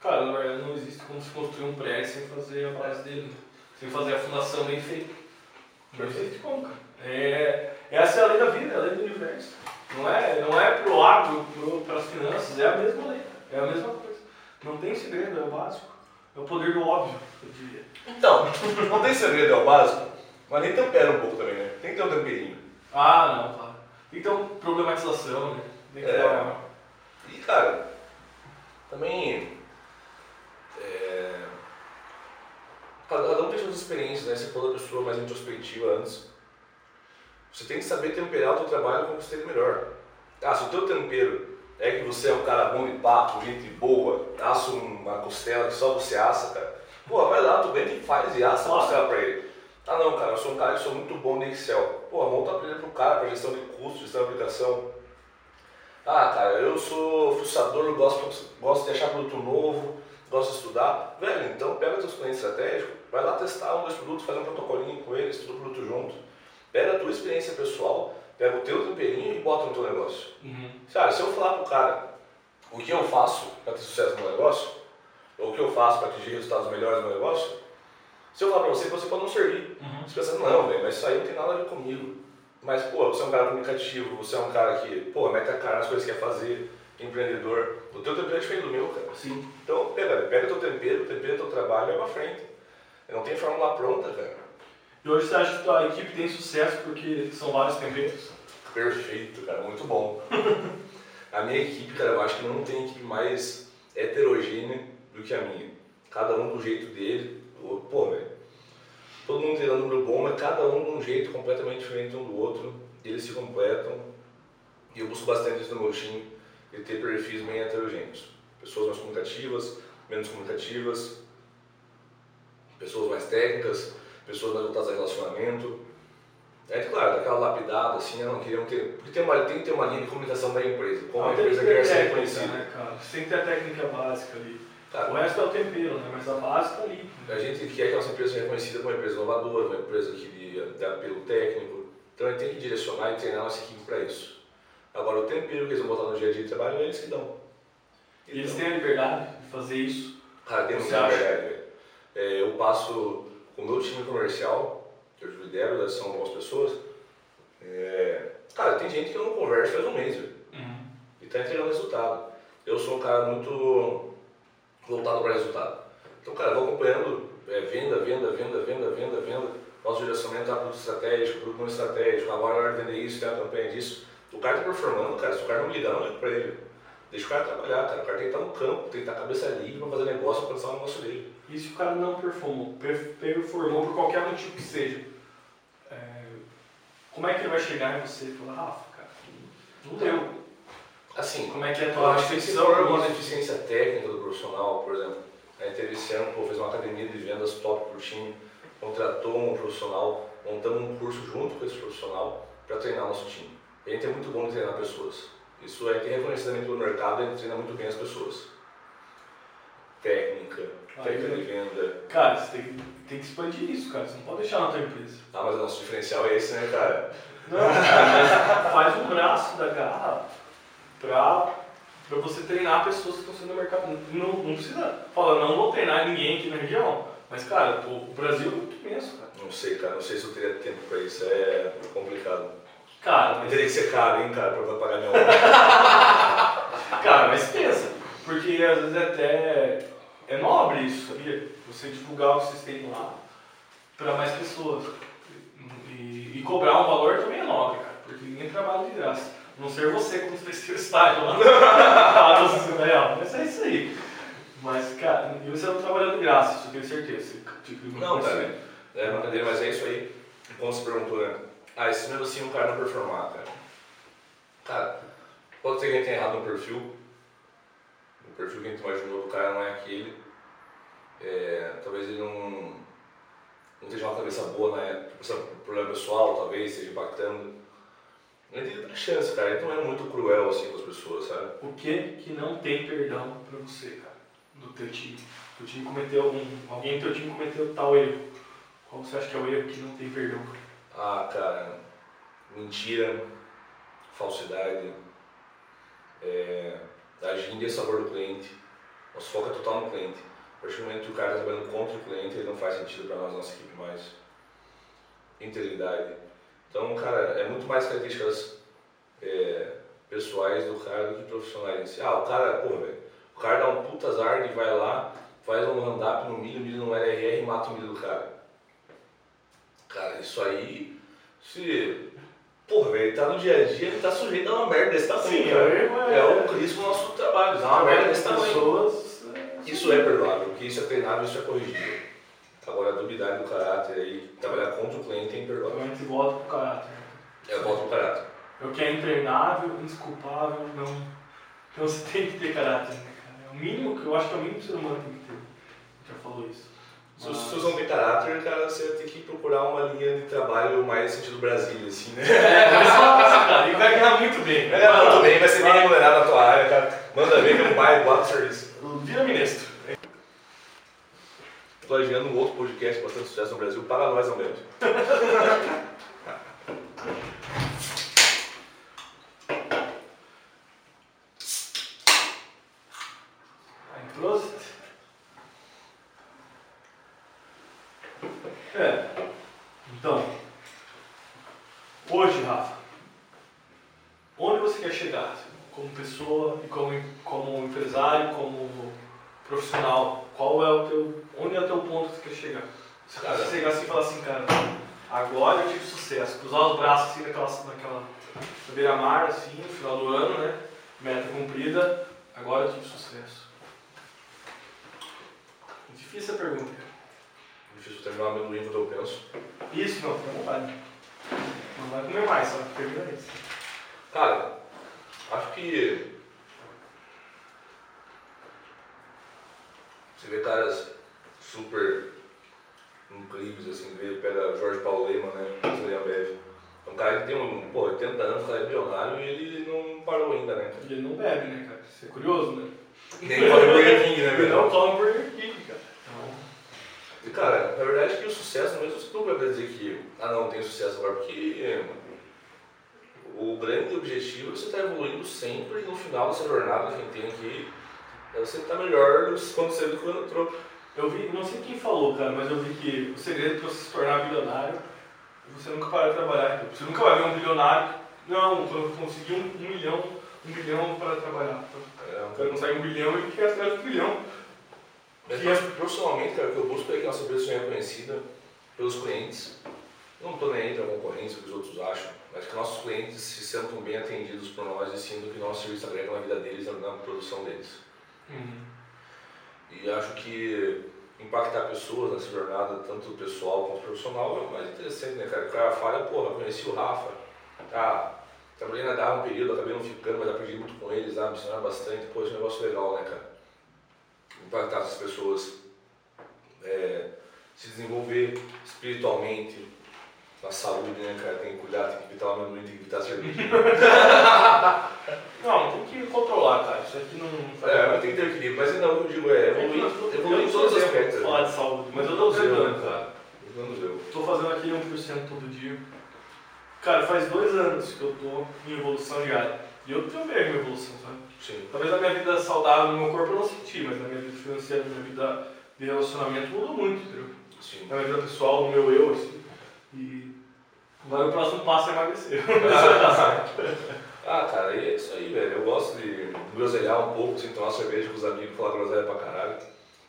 Cara, na verdade não existe como se construir um prédio sem fazer a base dele, sem fazer a fundação bem feita. Não existe como, cara. É, essa é a lei da vida, é a lei do universo. Não é, não é pro agro, para as finanças, é a mesma lei, é a mesma coisa. Não tem segredo, é o básico. É o poder do óbvio, eu diria. Então, não tem segredo, é o básico, mas nem tempera um pouco também, né? Tem que ter um temperinho. Ah, não, claro. Tem que ter uma problematização, né? Tem que É. uma... E, cara, também. É, cada um tem suas experiências, né? Você falou da pessoa mais introspectiva antes. Você tem que saber temperar o teu trabalho como você tem melhor. Ah, se o teu tempero é que você é um cara bom de papo, gente boa, assa uma costela que só você assa, cara. Pô, vai lá, tu vem e faz e assa a costela pra ele. Ah não, cara, eu sou um cara que sou muito bom no Excel. Pô, monta a planilha pro cara, pra gestão de custos, gestão de aplicação. Ah, cara, eu sou frustrador, gosto, gosto de achar produto novo, gosto de estudar. Velho, então pega teus clientes estratégicos, vai lá testar um, dois produtos, faz um protocolinho com eles, estuda o produto junto. Pega a tua experiência pessoal, pega o teu temperinho e bota no teu negócio. Uhum. Se eu falar pro cara o que eu faço para ter sucesso no meu negócio, ou o que eu faço para atingir resultados melhores no meu negócio, se eu falar pra você, você pode não servir. Uhum. Você pensa, não, velho, mas isso aí não tem nada a ver comigo. Mas, pô, você é um cara comunicativo, você é um cara que, pô, mete a cara nas coisas que quer fazer, empreendedor. O teu tempero é diferente do meu, cara. Sim. Então, pega, pega teu tempero, tempera teu trabalho e vai pra frente. Não tem fórmula pronta, cara. E hoje você acha que a equipe tem sucesso porque são vários temperos? Perfeito, cara, muito bom. a minha equipe, cara, eu acho que não tem equipe mais heterogênea do que a minha. Cada um do jeito dele. Pô, velho. Todo mundo tem um número bom, mas cada um de um jeito completamente diferente um do outro. Eles se completam. E eu busco bastante isso no meu time, de ter perfis bem heterogêneos. Pessoas mais comunicativas, menos comunicativas, pessoas mais técnicas, pessoas mais voltadas a relacionamento. É claro, daquela lapidada, assim, não queria ter. Porque tem, uma, tem que ter uma linha de comunicação da empresa. Como a Ah, empresa quer ser reconhecida. Né, cara? Tem que ter a técnica básica ali. Cara, O resto é o tempero, né? Mas a base tá ali. A gente quer que a nossa empresa seja reconhecida como uma empresa inovadora, uma empresa que de apelo técnico. Então a gente tem que direcionar e treinar nossa equipe para isso. Agora, o tempero que eles vão botar no dia a dia de trabalho, é eles que dão. E eles têm a liberdade de fazer isso. Cara, tem muita velho. É, eu passo com o meu time comercial, que eu lidero, né, são algumas pessoas. É, cara, tem gente que eu não converso faz um mês, velho. e está entregando resultado. Eu sou um cara muito voltado para resultado. Então, cara, eu vou acompanhando é, venda, venda, venda, venda, venda, venda. Nosso direcionamento tá produto estratégico, produto não estratégico. Agora é hora de vender isso, tem uma campanha disso. O cara tá performando, cara. Se o cara não me ligar, não ligo pra ele. Deixa o cara trabalhar, cara. O cara tem que estar no campo, tem que estar com a cabeça livre para fazer negócio, para pensar no negócio dele. E se o cara não performou, per- performou por qualquer motivo que seja, é, como é que ele vai chegar em você e falar, Rafa, cara, não deu. Assim, Como é que é a tua por uma isso? deficiência técnica do profissional, por exemplo, a gente teve esse ano, pô, fez uma academia de vendas top pro time, contratou um profissional, montamos um curso junto com esse profissional para treinar nosso time. A gente é muito bom em treinar pessoas. Isso é que reconhecidamente pelo mercado, gente treina muito bem as pessoas. Técnica, técnica de venda. Cara, você tem, tem que expandir isso, cara. Você não pode deixar na tua empresa. Ah, mas o nosso diferencial é esse, né, cara? Não, cara, faz um braço da garra pra, pra você treinar pessoas que estão sendo no mercado. Não, não precisa falar, não vou treinar ninguém aqui na região. Mas, cara, o o Brasil é muito imenso, cara. Não sei, cara, não sei se eu teria tempo pra isso, é complicado. Cara, mas, teria que ser caro, hein, cara, pra pagar minha hora. cara, mas pensa. Porque às vezes até é nobre isso, sabia? Você divulgar o que vocês têm lá. para mais pessoas. E, e, cobrar um valor também é nobre, cara, porque ninguém trabalha de graça. A não ser você quando fez seu estágio lá. real. Mas é isso aí. Mas, cara, e você não trabalha de graça, isso eu tenho certeza. Tipo, não, cara. É brincadeira, mas é isso aí. Como você perguntou, né? Ah, esse assim o cara não performar, cara. Cara, pode ser que gente tenha errado no perfil. O perfil que a gente imaginou do cara não é aquele. É, talvez ele não, não esteja uma cabeça boa, né? Problema pessoal, talvez, esteja impactando. Ele tem a chance, cara. Ele não é muito cruel assim com as pessoas, sabe? O que que não tem perdão pra você, cara? Do teu time. O time cometeu um. Alguém do teu time cometeu tal erro. Qual você acha que é o erro que não tem perdão? Ah, cara. Mentira, falsidade, é, agir em desfavor do cliente. Nosso foco é total no cliente. A partir do momento que o cara está trabalhando contra o cliente, ele não faz sentido para nós, nossa equipe mais. Integridade então, cara, é muito mais características é, pessoais do cara do que profissionais si. Ah, o cara, pô, velho, o cara dá um puta azar e vai lá, faz um hand-up no milho, milho no LRR e mata o milho do cara. Cara, isso aí, se. Porra, velho, tá no dia a dia, ele tá sujeito a uma merda desse tamanho, Sim, cara. É, é o risco do nosso trabalho, dá uma merda desse tamanho. Pessoas, é, isso é perdoável, porque isso é treinável, isso é corrigível. Agora, duvidar do caráter e trabalhar contra o cliente é imperdoável. A gente volta pro caráter. É, volta pro caráter. É o que é intreinável, indesculpável, não. Então você tem que ter caráter, né, cara? É o mínimo que eu acho que é o mínimo que o ser humano tem que ter. Já falou isso. Se você não tem caráter, cara, você tem que procurar uma linha de trabalho mais sentido Brasil, assim, né? É, e vai ganhar muito bem. Vai ganhar muito bem, vai ser bem remunerado na tua área, cara. Manda ver que é um bairro, bota serviço. Vira ministro plagiando um outro podcast bastante sucesso no Brasil, para nós ao menos. É. Então, hoje, Rafa, onde você quer chegar? Como pessoa e como, como empresário, como profissional? Qual é o teu onde é o teu ponto que você quer chegar? Se você chegar assim e falar assim, cara, agora eu tive sucesso, cruzar os braços assim naquela, naquela beira-mar, assim, no final do ano, né? Meta cumprida, agora eu tive sucesso. Difícil a pergunta. Difícil terminar meu livro que eu penso. Isso, não, fica à vontade. Não vai comer mais, só termina isso. Cara, acho que. Você vê caras super incríveis, assim, veio, pega Jorge Paulo Lema, né, Zé Ambev. É um cara que tem um, pô, 80 anos, cara é bilionário e ele não parou ainda, né? E ele não bebe, né, cara? Isso é curioso, né? Nem come Burger King, né, Ele não come Burger King. E, cara, na verdade que o sucesso mesmo você nunca vai dizer que, ah não, tem sucesso agora, porque o grande objetivo é você estar tá evoluindo sempre e no final dessa jornada que a gente tem aqui, é você estar tá melhor do que quando entrou. Eu vi, não sei quem falou, cara, mas eu vi que o segredo para você se tornar bilionário é você nunca parar de trabalhar. Então, você nunca vai ver um bilionário, não, quando eu consegui um, um milhão, um bilhão para trabalhar. Então, é, o cara consegue um bilhão e quer atrás do bilhão. Mas é... profissionalmente, cara, o que eu busco é que a nossa empresa seja reconhecida pelos clientes. Eu não estou nem aí para a concorrência, o que os outros acham, mas que nossos clientes se sintam bem atendidos por nós e sintam que nosso serviço agrega na vida deles, na produção deles. Uhum. E acho que impactar pessoas nessa jornada, tanto pessoal quanto profissional, é o mais interessante, né, cara? O cara fala, porra, conheci o Rafa, tá, trabalhei na DAR um período, acabei não ficando, mas aprendi muito com eles, ah, me ensinaram bastante, pô, esse é um negócio legal, né, cara? Impactar essas pessoas, é, se desenvolver espiritualmente, na saúde, né, cara? Tem que cuidar, tem que evitar o amendoim, tem que evitar a cerveja. não, tem que controlar, cara. Isso aqui não. É, mas tem que ter equilíbrio. Mas que eu digo é evoluir, evoluir em todos os aspectos. falar de saúde, mas eu tô tentando, cara. eu. Tô fazendo aquele 1% todo dia. Cara, faz dois anos que eu tô em evolução diária. E eu tenho ver minha evolução, sabe? Sim. Talvez na minha vida saudável, no meu corpo eu não senti, mas na minha vida financeira, na minha vida de relacionamento mudou muito, entendeu? Sim. Na minha vida pessoal, no meu eu, assim. E Agora o próximo passo é emagrecer. ah, cara, é isso aí, velho. Eu gosto de groselhar um pouco, assim, tomar cerveja com os amigos, falar groselha pra caralho.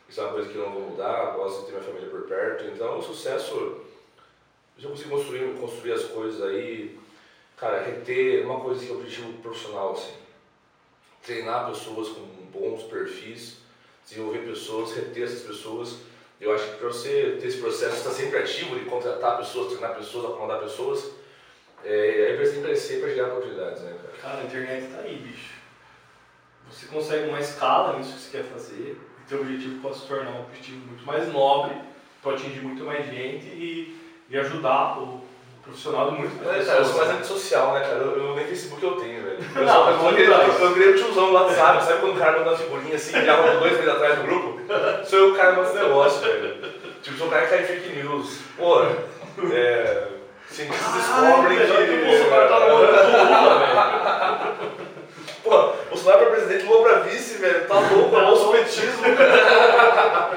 Isso é uma coisa que eu não vou mudar, gosto de ter minha família por perto. Então, o sucesso, já consegui construir, construir as coisas aí. Cara, reter uma coisa que é objetivo profissional, assim. Treinar pessoas com bons perfis, desenvolver pessoas, reter essas pessoas. Eu acho que para você ter esse processo, estar sempre ativo de contratar pessoas, treinar pessoas, acomodar pessoas, é, aí vai sempre crescer para gerar oportunidades, né, cara? Cara, a internet tá aí, bicho. Você consegue uma escala nisso que você quer fazer, e teu objetivo pode se tornar um objetivo muito mais nobre, pode atingir muito mais gente e, e ajudar o profissional de muito mais É, cara, eu sou mais antissocial, né, cara? Eu, eu nem Facebook eu tenho, velho. Eu, Não, sou- eu, vamos eu, virei o tiozão do WhatsApp, sabe quando o cara manda uma figurinha assim, já com dois meses atrás no grupo? Sou eu o cara desse negócio, velho. Tipo, sou o cara que cai em fake news. Pô, é. Cientistas descobrem que o Bolsonaro tá namorando com o Lula, velho. Pô, Bolsonaro pra presidente, Lula pra vice, velho. Tá louco, é bolsopetismo, cara.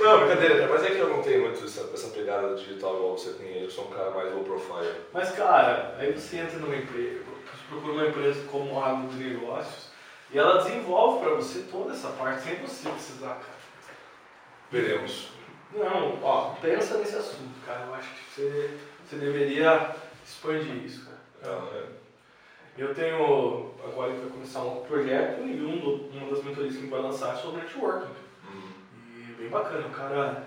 Não, brincadeira, cara. Mas é que eu não tenho muito essa, essa pegada digital igual você tem aí. Eu sou um cara mais low profile. Mas, cara, aí você entra numa empresa, você procura uma empresa como a de negócios e ela desenvolve pra você toda essa parte sem você precisar, cara. Veremos. Não, ó, pensa nesse assunto, cara. Eu acho que você, você deveria expandir isso, cara. Não, é. Eu tenho, agora que vai começar um projeto e um do- uma das mentorias que a gente vai lançar é sobre networking. Bem bacana, o cara,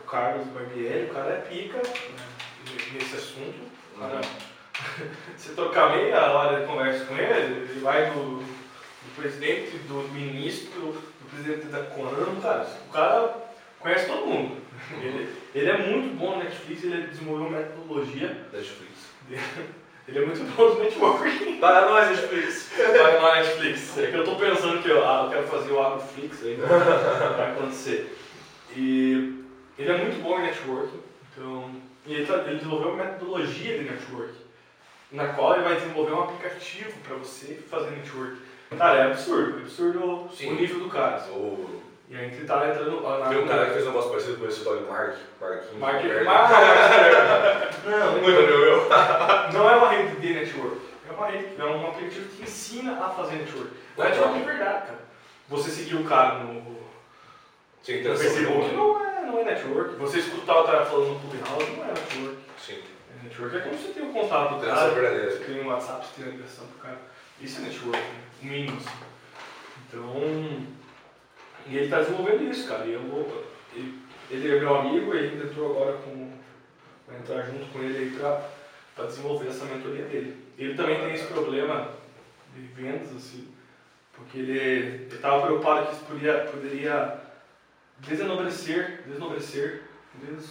o Carlos Barbieri, o cara é pica né, nesse assunto. O cara, você trocar meia hora de conversa com ele, ele vai do, do presidente, do ministro, do presidente da Conam, cara, o cara conhece todo mundo. Ele, ele é muito bom no Netflix, ele desenvolveu uma metodologia, Netflix. ele é muito bom no networking. Para nós, Netflix. Vai na Netflix. É que eu tô pensando que eu, ah, eu quero fazer o Agroflix aí, vai acontecer. E ele é muito bom em networking, então, e ele, tá- ele desenvolveu uma metodologia de networking, na qual ele vai desenvolver um aplicativo para você fazer networking. Cara, é absurdo, é absurdo Sim. o nível do cara. O- E a gente tá entrando na. Tem um cara que fez um negócio parecido com esse tal de Mark. Marquinhos. Mark, Mark. Mark, não, Muito amigo meu. não é uma rede de network. É uma rede, é um aplicativo que ensina a fazer network. O network é verdade, cara. Você seguir o cara no, Tinha no intenção. Facebook não é, não é network. Você escutar o cara falando no Clubhouse não é network. Sim. É network é como você tem o contato do cara, você tem um WhatsApp, você tem a ligação do cara. Isso é network, né? o mínimo. assim. Então, e ele está desenvolvendo isso, cara. E eu vou, ele, ele é meu amigo e ele entrou agora com. Vai entrar junto com ele aí pra, pra desenvolver essa mentoria dele. Ele também tem esse problema de vendas, assim, porque ele estava preocupado que isso poderia, poderia desenobrecer, desnobrecer, des...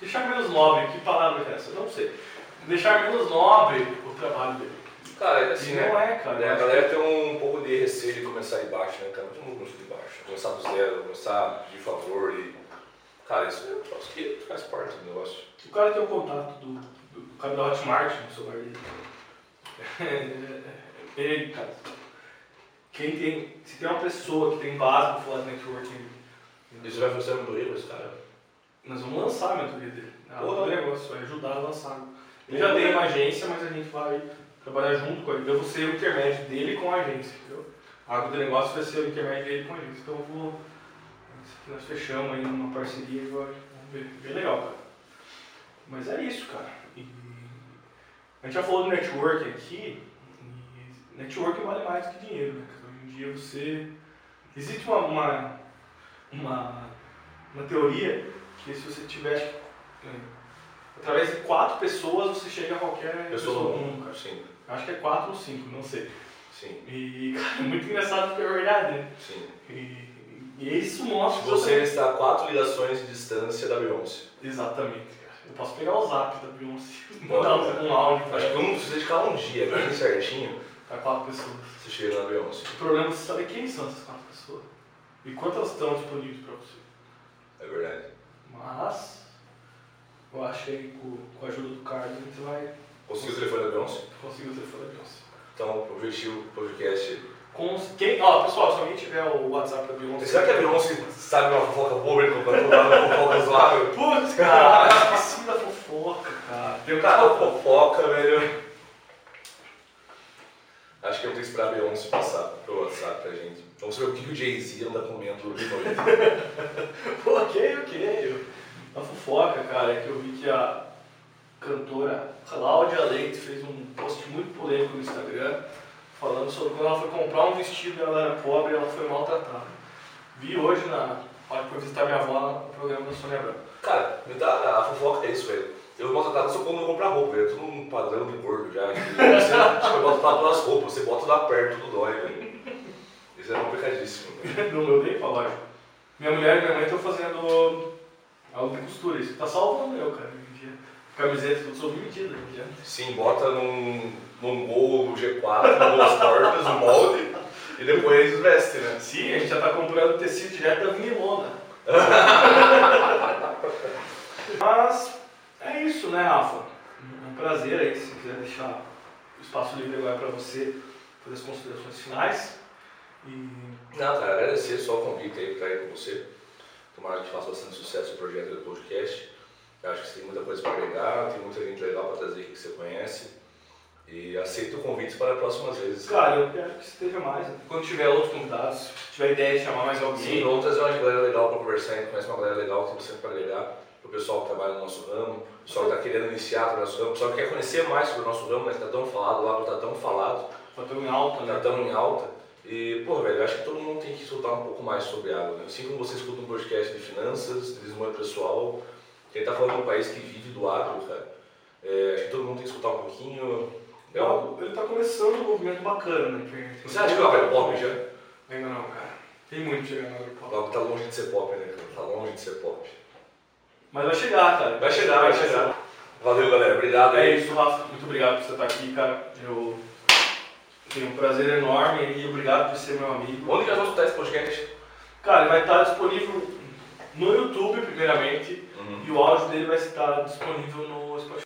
deixar menos nobre, que palavra é essa? Eu não sei. Deixar menos nobre o trabalho dele. Cara, é assim, e né? não é, cara. É, a galera tem um pouco de receio de começar de baixo, né, cara? Todo mundo começa de baixo. Começar do zero, começar pedir favor e. Cara, isso eu acho que faz parte do negócio. O cara tem o contato do, do, do cara da Hotmart no celular dele. Ele, cara. Quem tem, se tem uma pessoa que tem base para falar de networking, Isso vai fazer muito erro, esse cara. nós vamos lançar a mentoria dele. Porra. o negócio, vai ajudar a lançar. Ele já tem uma agência, mas a gente vai trabalhar junto com ele. Eu vou ser o intermédio dele com a agência, entendeu? A água do negócio vai ser o intermédio dele com a agência. Então eu vou. Isso aqui nós fechamos aí numa parceria e vamos ver. Bem legal, cara. Mas é isso, cara. E a gente já falou do networking aqui. E networking vale mais do que dinheiro, né? cara? Dia você. Existe uma, uma, uma, uma teoria que se você tiver. é, Através de quatro pessoas você chega a qualquer pessoa mundo, cara. Sim, Acho que é quatro ou cinco, não sei. sim, E, cara, é muito engraçado porque é verdade, né? sim. E, e isso mostra que Você está a quatro ligações de distância da Beyoncé. Exatamente, cara. Eu posso pegar o zap da Beyoncé mandar um, um áudio Acho que ela. eu não precisa dedicar um dia, bem certinho, Pra quatro pessoas. você chega na Beyoncé. O problema é você saber quem são essas quatro pessoas. E quantas estão disponíveis pra você. É verdade. Mas, eu acho que com, com a ajuda do Carlos a gente vai Conseguiu o telefone da Beyoncé? conseguir o telefone da Beyoncé. Então, o objetivo podcast. Com quem, ó, pessoal, se alguém tiver o WhatsApp da Beyoncé. Será que a Beyoncé sabe uma fofoca boa, ele comprando uma fofoca zoada? Putz, cara, esqueci da fofoca, cara. Tem um cara fofoca, velho. Acho que eu tenho que esperar a Beyoncé passar pro WhatsApp pra gente. Vamos ver o que o Jay-Z anda comendo de noite. Ok, ok. A fofoca, cara, é que eu vi que a cantora Cláudia Leite fez um post muito polêmico no Instagram falando sobre quando ela foi comprar um vestido ela era pobre e ela foi maltratada. Vi hoje na hora que fui visitar minha avó no programa da Sônia Abrão. Cara, me dá a fofoca é isso, velho. Eu vou tratar só quando eu comprar roupa, velho. Tudo um padrão de gordo já. Você tipo, bota pra pelas roupas, você bota lá perto, tudo dói, velho. Isso é complicadíssimo. no meu bem, lógico. Minha mulher e minha mãe estão fazendo algo de costura, isso tá salvando eu, cara, hoje em dia. Camiseta tudo sob medida, hoje em dia. Sim, bota num, num gol G4, com duas portas, um molde, e depois veste, né? Sim, a gente já tá comprando tecido direto da vinilona. Mas é isso, né, Rafa? É um prazer aí, se quiser deixar o espaço livre agora para você fazer as considerações finais. E Não, cara, agradecer só o convite aí pra ir com você. Tomara que faça bastante sucesso o projeto do podcast. Eu acho que você tem muita coisa para agregar, tem muita gente legal para trazer aqui que você conhece. E aceito o convite para próximas vezes. Cara, eu quero que esteja mais. né? Quando tiver outros convidados, se tiver ideia de chamar mais Sim, alguém. vamos trazer uma galera legal para conversar, a gente conhece uma galera legal que tem bastante para agregar. O pessoal que trabalha no nosso ramo, o pessoal que está querendo iniciar no nosso ramo, o pessoal que quer conhecer mais sobre o nosso ramo, né, que está tão falado, lá não está tão falado, Fator em alta, está né? tão em alta. E, pô, velho, eu acho que todo mundo tem que escutar um pouco mais sobre água. Né? Assim como você escuta um podcast de finanças, de desenvolvimento pessoal, quem está falando de um país que vive do agro, cara, é, acho que todo mundo tem que escutar um pouquinho. É um- Ele tá começando um movimento bacana, né? Você acha que o agro é pop já? Ainda não, cara. Tem muito chegando no O agropop. agro tá longe de ser pop, né? cara? Tá longe de ser pop. Mas vai chegar, cara. Vai chegar, vai chegar. Valeu, galera. Obrigado É isso, Rafa. Muito obrigado por você estar aqui, cara. Eu tenho um prazer enorme e obrigado por ser meu amigo. Onde que nós vamos escutar esse podcast? Cara, ele vai estar disponível no YouTube, primeiramente, Uhum. e o áudio dele vai estar disponível no Spotify.